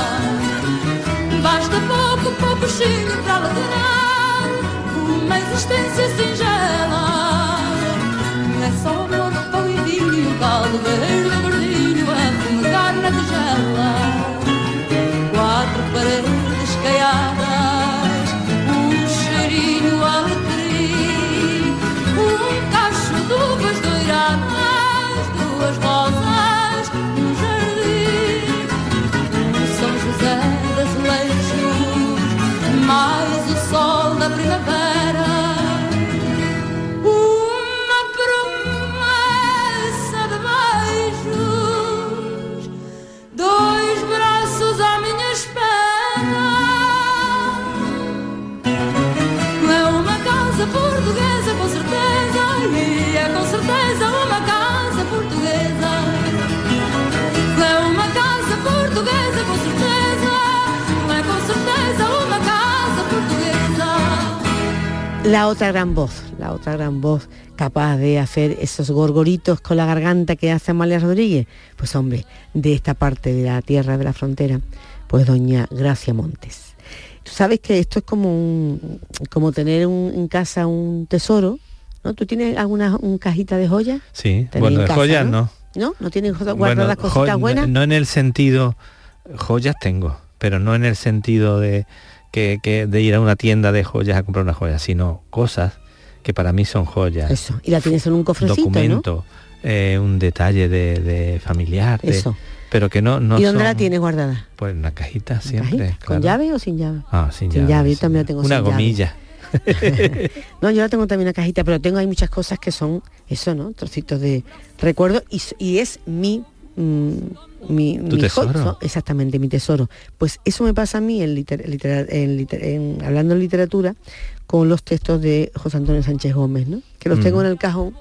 Basta pouco, pouco chino para alegrar uma existência singela. É só amor, pão e vinho, caldo verde, verdinho, a fumegar na tigela. Quatro paredes caiadas, La otra gran voz, la otra gran voz capaz de hacer esos gorgoritos con la garganta que hace Amalia Rodríguez, pues hombre, de esta parte de la tierra de la frontera, pues doña Gracia Montes. Tú sabes que esto es como un, como tener un- en casa un tesoro, ¿no? ¿Tú tienes alguna un cajita de joyas? Sí, bueno, en de joyas ¿no? no. ¿No? ¿No tienes jo- Bueno, guardadas cositas buenas? No en el sentido, joyas tengo, pero no en el sentido de, que, que de ir a una tienda de joyas a comprar una joya, sino cosas que para mí son joyas. Eso, y la tienes en un cofrecito, ¿no? documento, eh, un detalle de, de familiar, de- Eso. pero que no, no ¿Y dónde son- la tienes guardada? Pues en la cajita ¿En siempre. cajita? ¿Con claro. llave o sin llave? Ah, sin, Sin llave. llave, yo sin también la tengo Una sin llave. gomilla. No, yo la tengo también una cajita, pero tengo hay muchas cosas que son eso, ¿no? Trocitos de recuerdo y, y es mi mm, mi, ¿Tu mi tesoro? exactamente mi tesoro. Pues eso me pasa a mí en, liter- en liter- en- hablando en literatura con los textos de José Antonio Sánchez Gómez, ¿no? Que los tengo Ujú. en el cajón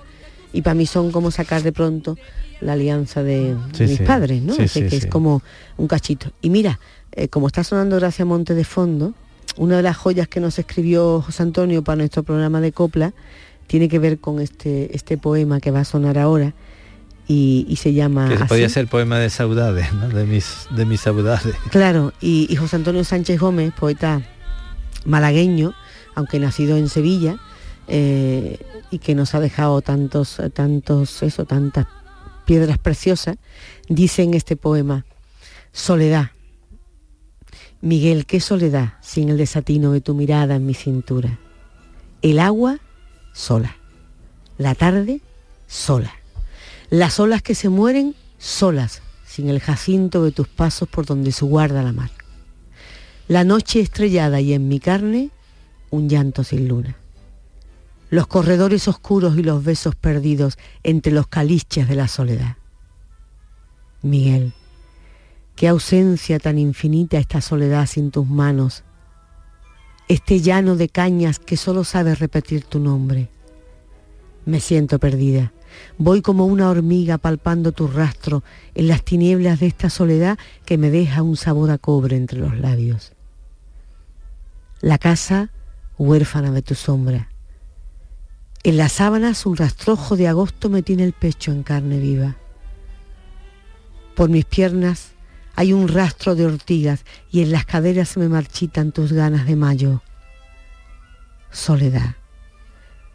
y para mí son como sacar de pronto la alianza de, Sí, mis sí. padres, ¿no? Sí, Así sí, que es como un cachito. Y mira, eh, como está sonando Gracia Monte de fondo, una de las joyas que nos escribió José Antonio para nuestro programa de copla tiene que ver con este, este poema que va a sonar ahora y, y se llama Que podía ser poema de saudades, ¿no? De mis, de mis saudades. Claro, y, y José Antonio Sánchez Gómez, poeta malagueño, aunque nacido en Sevilla, eh, y que nos ha dejado tantos, tantos, eso, tantas piedras preciosas, dice en este poema, soledad. Miguel, qué soledad sin el desatino de tu mirada en mi cintura. El agua, sola. La tarde, sola. Las olas que se mueren, solas, sin el jacinto de tus pasos por donde se guarda la mar. La noche estrellada y en mi carne, un llanto sin luna. Los corredores oscuros y los besos perdidos entre los caliches de la soledad. Miguel, qué ausencia tan infinita esta soledad sin tus manos. Este llano de cañas que solo sabe repetir tu nombre. Me siento perdida. Voy como una hormiga palpando tu rastro en las tinieblas de esta soledad que me deja un sabor a cobre entre los labios. La casa huérfana de tu sombra. En las sábanas un rastrojo de agosto me tiene el pecho en carne viva. Por mis piernas hay un rastro de ortigas y en las caderas se me marchitan tus ganas de mayo. Soledad.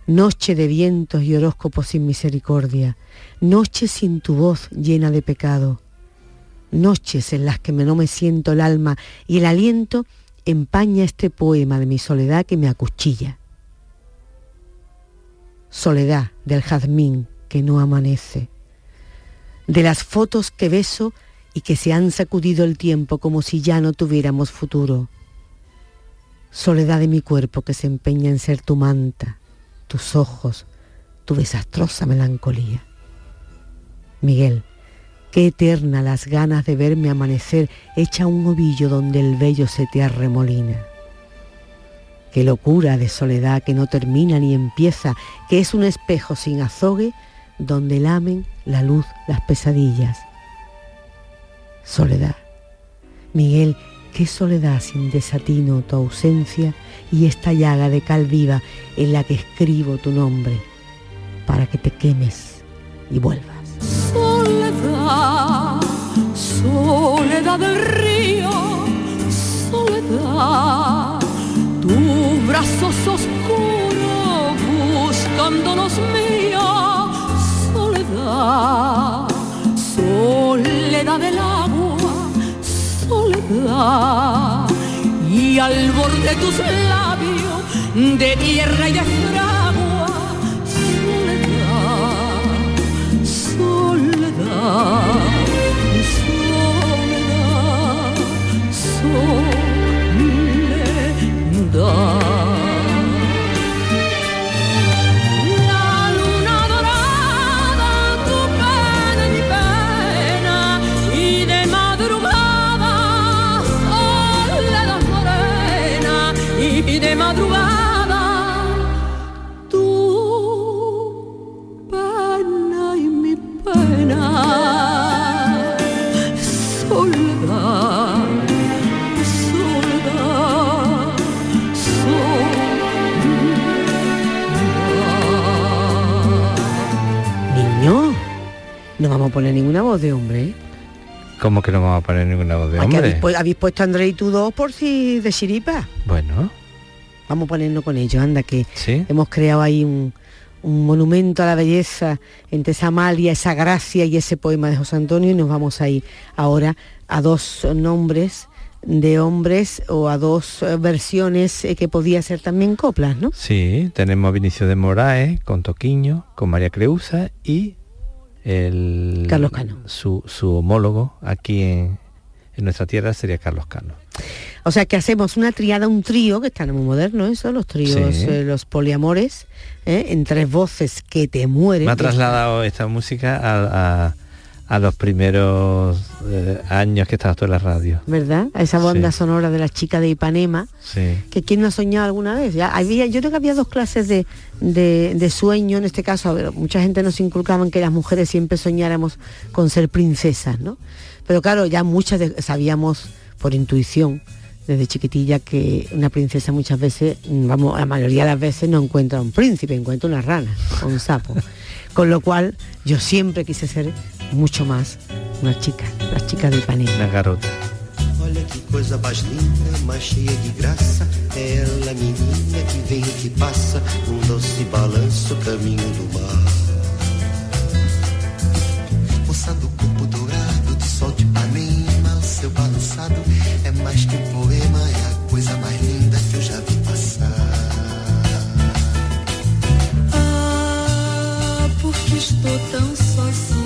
Noche de vientos y horóscopos sin misericordia. Noche sin tu voz llena de pecado. Noches en las que no me siento el alma y el aliento empaña este poema de mi soledad que me acuchilla. Soledad del jazmín que no amanece. De las fotos que beso y que se han sacudido el tiempo como si ya no tuviéramos futuro. Soledad de mi cuerpo que se empeña en ser tu manta, tus ojos, tu desastrosa melancolía. Miguel, qué eterna las ganas de verme amanecer hecha un ovillo donde el vello se te arremolina. Qué locura de soledad que no termina ni empieza, que es un espejo sin azogue donde lamen la luz las pesadillas. Soledad. Miguel, qué soledad sin desatino tu ausencia y esta llaga de cal viva en la que escribo tu nombre para que te quemes y vuelvas. Soledad, soledad del río, soledad, tus brazos oscuros buscando los míos, soledad, soledad del y al borde tus labios de tierra y de fragua, soledad, soledad, soledad. Vamos a poner ninguna voz de hombre. ¿eh? ¿Cómo que no vamos a poner ninguna voz de Aquí habéis, hombre? pu- habéis puesto André y tú dos por si de chiripa. Bueno, Vamos a ponernos con ellos, anda, que sí. hemos creado ahí un, un monumento a la belleza entre esa malia, esa gracia y ese poema de José Antonio y nos vamos a ir ahora a dos nombres de hombres o a dos versiones eh, que podía ser también coplas, ¿no? Sí, tenemos a Vinicio de Moraes con Toquiño, con María Creusa y el Carlos Cano. Su, su homólogo aquí en, en nuestra tierra sería Carlos Cano. O sea que hacemos una triada, un trío, que está muy moderno eso, los tríos, Sí. eh, los poliamores, ¿eh? en tres voces que te mueren. Me ha trasladado esta música a, a- a los primeros eh, años que estabas tú en la radio. ¿Verdad? A esa banda Sí. sonora de la chica de Ipanema, Sí. que quién no ha soñado alguna vez. Ya había, yo creo que había dos clases de, de- de sueño, en este caso, a ver, mucha gente nos inculcaban que las mujeres siempre soñáramos con ser princesas, ¿no? Pero claro, ya muchas de- sabíamos por intuición desde chiquitilla que una princesa muchas veces, mm, vamos, la mayoría de las veces no encuentra un príncipe, encuentra una rana o un sapo. Con lo cual yo siempre quise ser mucho más una chica, la chica de Ipanema. La garota. Olha que coisa mais linda, mais cheia de graça. É ela, menina que vem e que passa, num doce balanço, caminho do mar. Moça do corpo dourado, do sol de Ipanema, o seu balançado é mais que um poema, é a coisa mais linda que eu já vi passar. Ah, porque estou tão sozinha.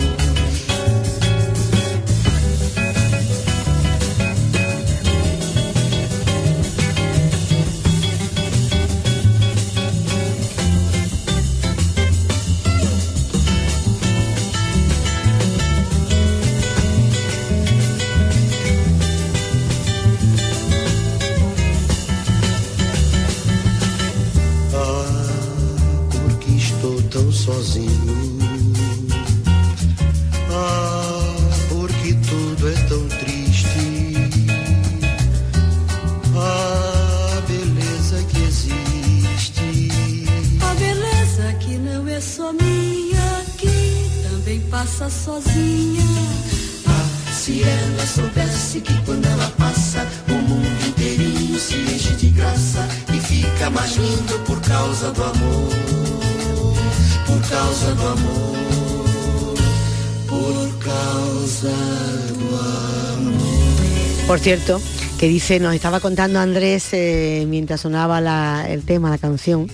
Cierto, que dice, nos estaba contando Andrés eh, mientras sonaba la- el tema, la canción,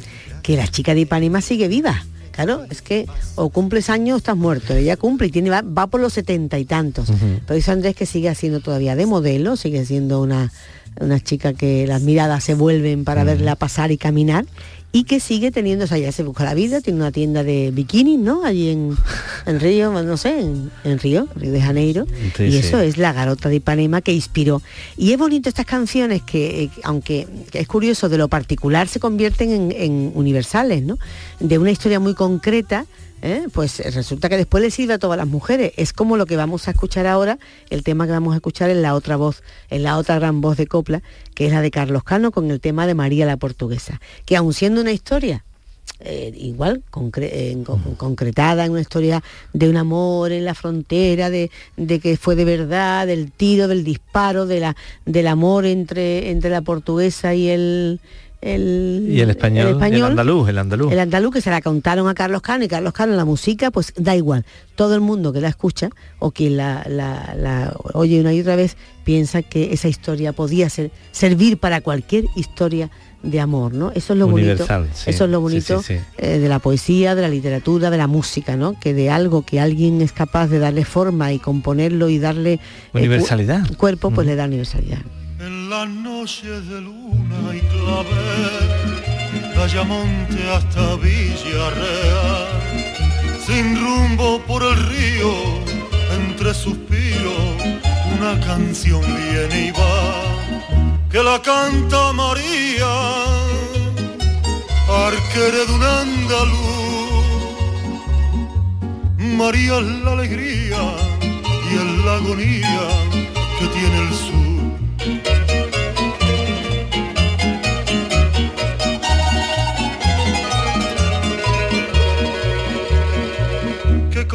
que la chica de Ipanema sigue viva. Claro, es que o cumples años o estás muerto. Ella cumple y tiene, va, va por los setenta y tantos. Pero dice Andrés que sigue haciendo todavía de modelo, sigue siendo una, una chica que las miradas se vuelven para verla pasar y caminar y que sigue teniendo, o sea, ya se busca la vida, tiene una tienda de bikinis, ¿no? Allí en, en Río, no sé, en, en Río, Río de Janeiro. Sí, y sí. eso es la garota de Ipanema que inspiró. Y es bonito estas canciones que, eh, aunque que es curioso, de lo particular se convierten en, en universales, ¿no? De una historia muy concreta, ¿eh? pues resulta que después le sirve a todas las mujeres. Es como lo que vamos a escuchar ahora, el tema que vamos a escuchar en la otra voz, en la otra gran voz de copla, que es la de Carlos Cano con el tema de María la Portuguesa. Que aun siendo una historia eh, igual concre- eh, con- concretada en una historia de un amor en la frontera, de, de que fue de verdad, del tiro, del disparo, de la, del amor entre, entre la portuguesa y el, el, Y el español, el, andaluz, el andaluz. el andaluz que se la contaron a Carlos Cano y Carlos Cano la música, pues da igual. Todo el mundo que la escucha o quien la, la- la oye una y otra vez piensa que esa historia podía ser, servir para cualquier historia de amor, ¿no? Eso es lo Universal, bonito. sí. Eso es lo bonito sí, sí. eh, de la poesía, de la literatura, de la música, ¿no? Que de algo que alguien es capaz de darle forma y componerlo y darle eh, cu- Universalidad. cuerpo, pues le da universalidad. En las noches de luna y clavel, de Ayamonte hasta Villarreal, sin rumbo por el río, entre suspiros, una canción viene y va, que la canta María, arquere de un andaluz. María es la alegría y es la agonía que tiene el sur.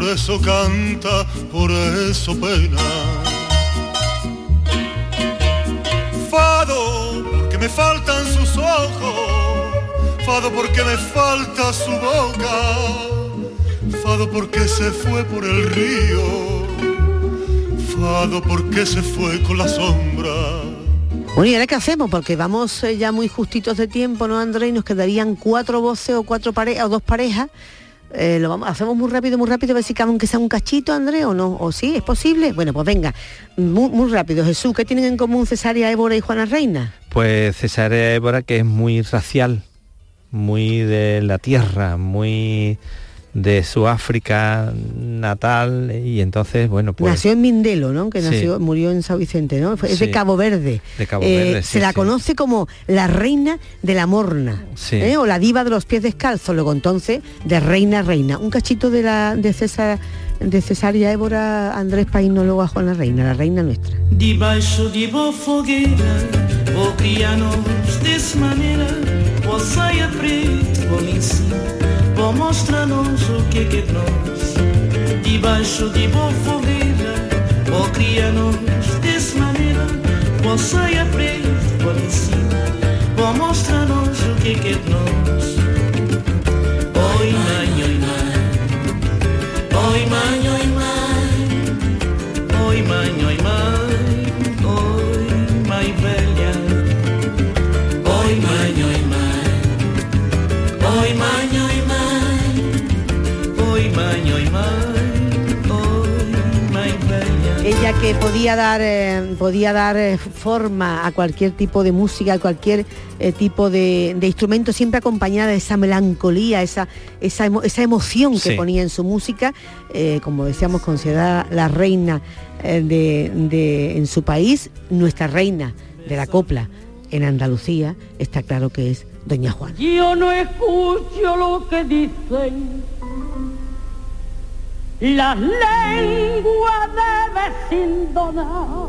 por eso canta, por eso pena. Fado, porque me faltan sus ojos, fado porque me falta su boca Fado porque se fue por el río, Fado porque se fue con la sombra. Bueno, ¿y ahora qué hacemos? Porque vamos eh, ya muy justitos de tiempo, ¿no, André? Y nos quedarían cuatro voces o cuatro parejas o dos parejas. Eh, lo hacemos muy rápido, muy rápido, a ver si cabe aunque sea un cachito, André, o no, o sí, es posible. Bueno, pues venga, muy, muy rápido. Jesús, ¿qué tienen en común Cesárea Évora y Juana Reina? Pues Cesárea Évora, que es muy racial, muy de la tierra, muy de su África natal y entonces bueno pues nació en Mindelo no que nació murió en San Vicente no es de Cabo Verde, de Cabo Verde eh, se la conoce como la reina de la morna ¿eh? o la diva de los pies descalzos luego entonces de reina reina. Un cachito de la de César de Cesárea Évora Andrés Painólogo a Juana Reina la reina nuestra Mostra-nos o que é que é trouxe Debaixo de boa fogueira Ou cria-nos dessa maneira. Você saia preto, por em cima Ou mostra-nos o que é que é trouxe Oi mãe, oi mãe. Oi mãe, que podía dar, eh, podía dar eh, forma a cualquier tipo de música, a cualquier eh, tipo de, instrumento, siempre acompañada de esa melancolía, esa, esa, emoción que ponía en su música, como decíamos, considerada la reina de, en su país, nuestra reina de la copla. En Andalucía, está claro que es Doña Juana. Yo no escucho lo que dicen las lenguas de donar,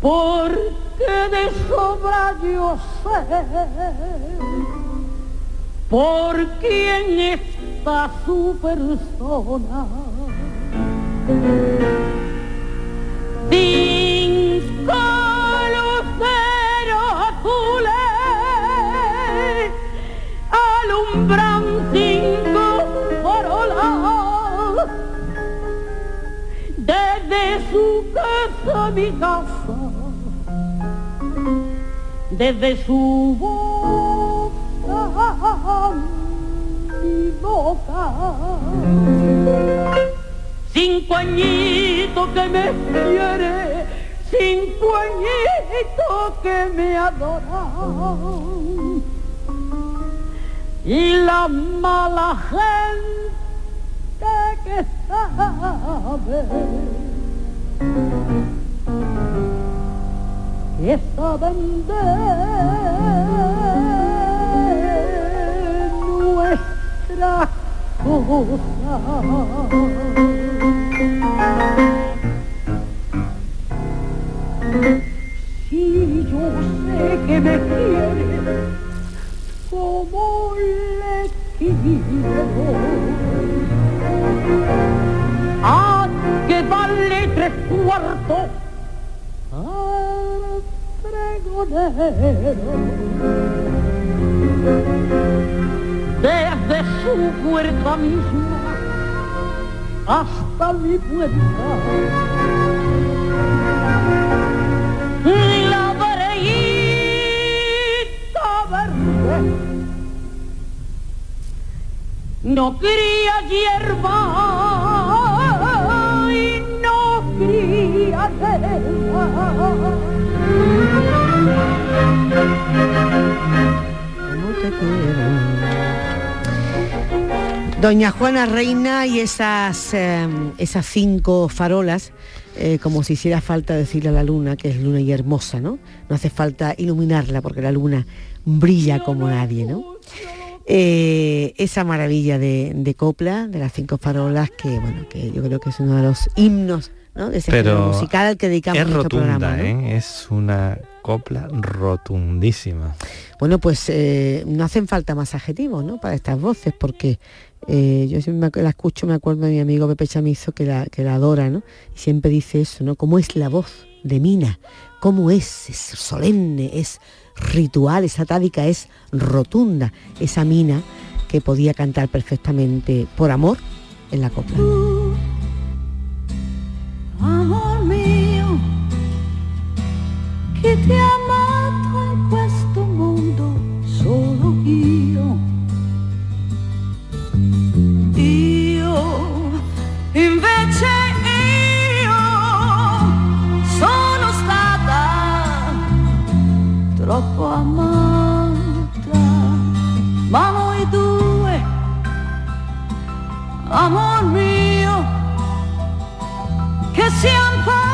porque de sobra yo sé por quién está su persona. Cinco luceros azules alumbran mi casa, desde su boca mi boca. Cinco añitos que me quiere, cinco añitos que me adoran. Y la mala gente que sabe saben de nuestra cosa. Si yo sé que me quiere como le quiero a que vale tres cuartos Desde su puerta misma hasta mi puerta. La verde. No quería hierba y no Doña Juana Reina y esas, em, esas cinco farolas, eh, como si hiciera falta decirle a la luna que es luna y hermosa, ¿no? No hace falta iluminarla porque la luna brilla como nadie, ¿no? eh, esa maravilla de, de copla, de las cinco farolas, que bueno, que yo creo que es uno de los himnos ¿no? de ese Pero musical al que dedicamos es nuestro rotunda, programa. ¿no? ¿eh? es una copla rotundísima. Bueno, pues eh, no hacen falta más adjetivos, ¿no? Para estas voces, porque eh, yo siempre me la escucho, me acuerdo de mi amigo Pepe Chamizo, que la, que la adora, ¿no? Y siempre dice eso, ¿no? ¿Cómo es la voz de Mina? ¿Cómo es? Es solemne, es ritual, es atávica, es rotunda. Esa Mina que podía cantar perfectamente por amor en la copla. Amor mio, che ti ha amato in questo mondo solo io. Io, invece io, sono stata troppo amata, ma noi due, amor mio, che siamo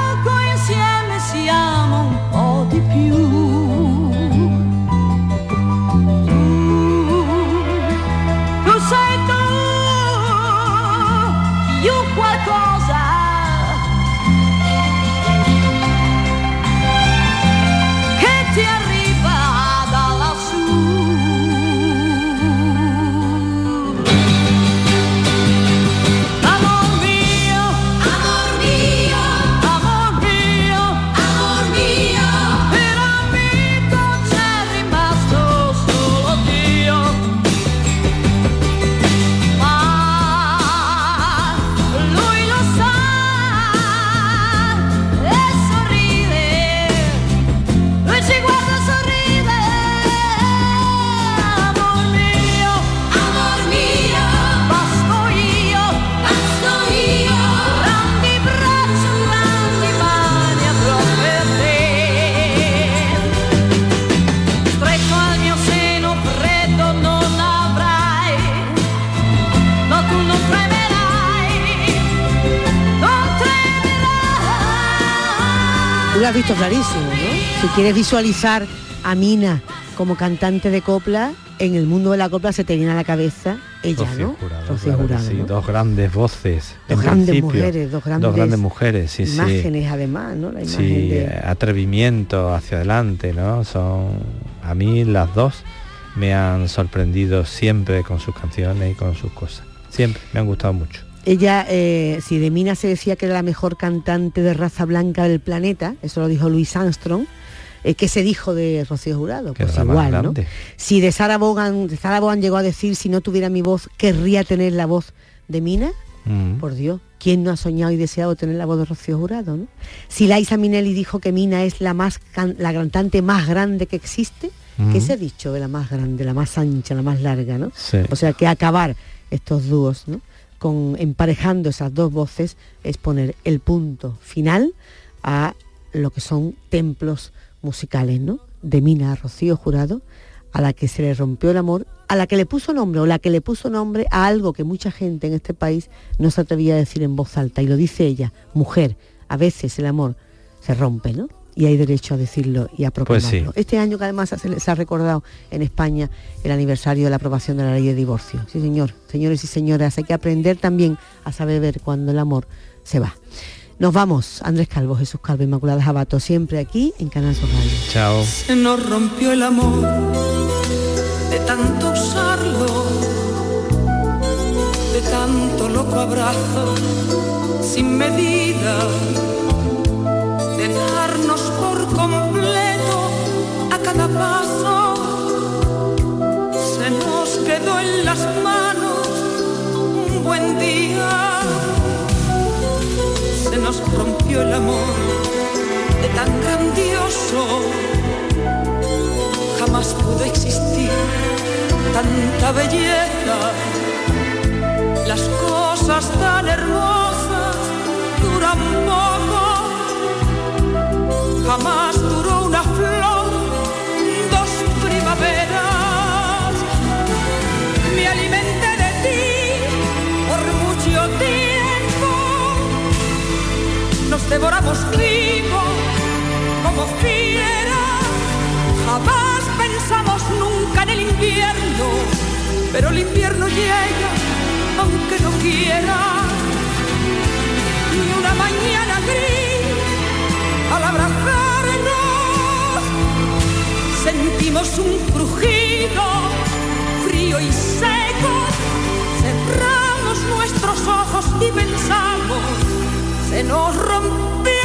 clarísimo, ¿no? Si quieres visualizar a Mina como cantante de copla, en el mundo de la copla se te viene a la cabeza ella, Rocío ¿no? Jurado, Rocío claro que Jurado, sí, ¿no? dos grandes voces. Dos grandes mujeres, dos grandes, mujeres, sí, sí. imágenes además, ¿no? La imagen Sí, de... atrevimiento hacia adelante, ¿no? Son a mí las dos me han sorprendido siempre con sus canciones y con sus cosas. Siempre me han gustado mucho. Ella, eh, si de Mina se decía que era la mejor cantante de raza blanca del planeta, eso lo dijo Louis Armstrong, eh, ¿qué se dijo de Rocío Jurado? Pues igual, ¿no? Si de Sarah Vaughan, de Sarah Vaughan llegó a decir, si no tuviera mi voz, querría tener la voz de Mina, Mm. por Dios, ¿quién no ha soñado y deseado tener la voz de Rocío Jurado? ¿no? Si Liza Minnelli dijo que Mina es la, más can- la cantante más grande que existe, ¿qué Ujú. se ha dicho de la más grande, la más ancha, la más larga? ¿no? Sí. O sea que acabar estos dúos, ¿no? Con emparejando esas dos voces es poner el punto final a lo que son templos musicales, ¿no? De Mina a Rocío Jurado, a la que se le rompió el amor, a la que le puso nombre o la que le puso nombre a algo que mucha gente en este país no se atrevía a decir en voz alta y lo dice ella, mujer, a veces el amor se rompe, ¿no? Y hay derecho a decirlo y a Pues sí. proclamarlo. Este año que además se, se ha recordado en España el aniversario de la aprobación de la ley de divorcio. Sí, señor. Señores y señoras, hay que aprender también a saber ver cuando el amor se va. Nos vamos, Andrés Calvo, Jesús Calvo, Inmaculada Jabato, siempre aquí en Canal Sur Radio. Chao. Se nos rompió el amor de tanto usarlo, de tanto loco abrazo sin medida, completo a cada paso. Se nos quedó en las manos un buen día, se nos rompió el amor de tan grandioso jamás pudo existir tanta belleza. Las cosas tan hermosas duran. Jamás duró una flor, dos primaveras. Me alimenté de ti por mucho tiempo. Nos devoramos vivos como fieras. Jamás pensamos nunca en el invierno pero el invierno llega aunque no quiera. Y una mañana gris, abrazarnos, sentimos un crujido frío y seco. Cerramos nuestros ojos y pensamos, se nos rompe